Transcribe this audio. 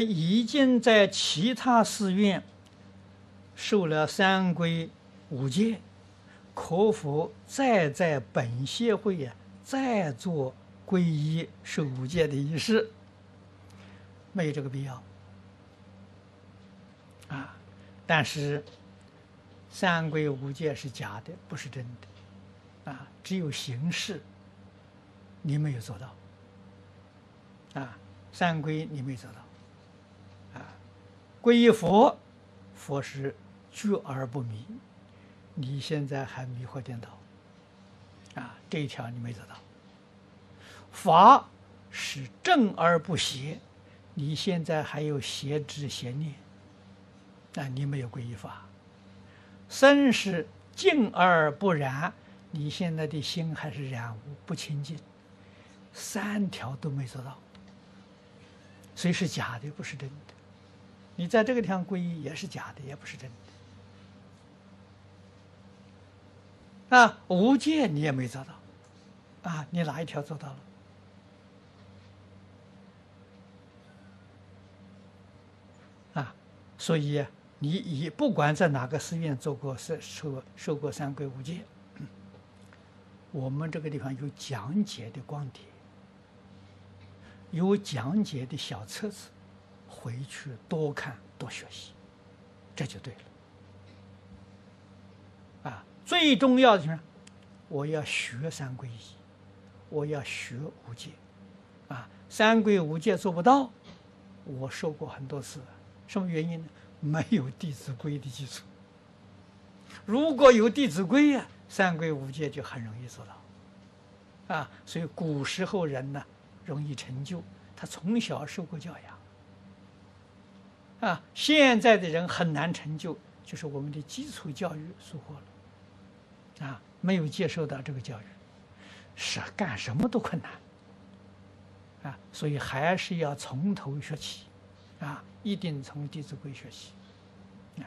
已经在其他寺院受了三皈五戒，可否再在本协会呀再做皈依受五戒的仪式？没有这个必要啊！但是三皈五戒是假的，不是真的啊！只有形式，你没有做到啊！三皈你没做到。皈依佛，佛是觉而不迷，你现在还迷惑颠倒，啊，这一条你没做到。法是正而不邪，你现在还有邪知邪念，那你没有皈依法。身是净而不染，你现在的心还是染污不清净，三条都没做到，所以是假的，不是真的。你在这个地方皈依也是假的，也不是真的。啊，无戒你也没做到，啊，你哪一条做到了？啊，所以你以不管在哪个寺院做过受受受过三皈五戒，我们这个地方有讲解的光碟，有讲解的小册子。回去多看多学习，这就对了。啊，最重要的是，我要学三皈依，我要学五戒。啊，三皈五戒做不到，我说过很多次，什么原因呢？没有《弟子规》的基础。如果有《弟子规》呀，三皈五戒就很容易做到。啊，所以古时候人呢，容易成就，他从小受过教养。啊，现在的人很难成就，就是我们的基础教育疏忽了，啊，没有接受到这个教育，是干什么都困难，啊，所以还是要从头学起，啊，一定从《弟子规》学习，啊。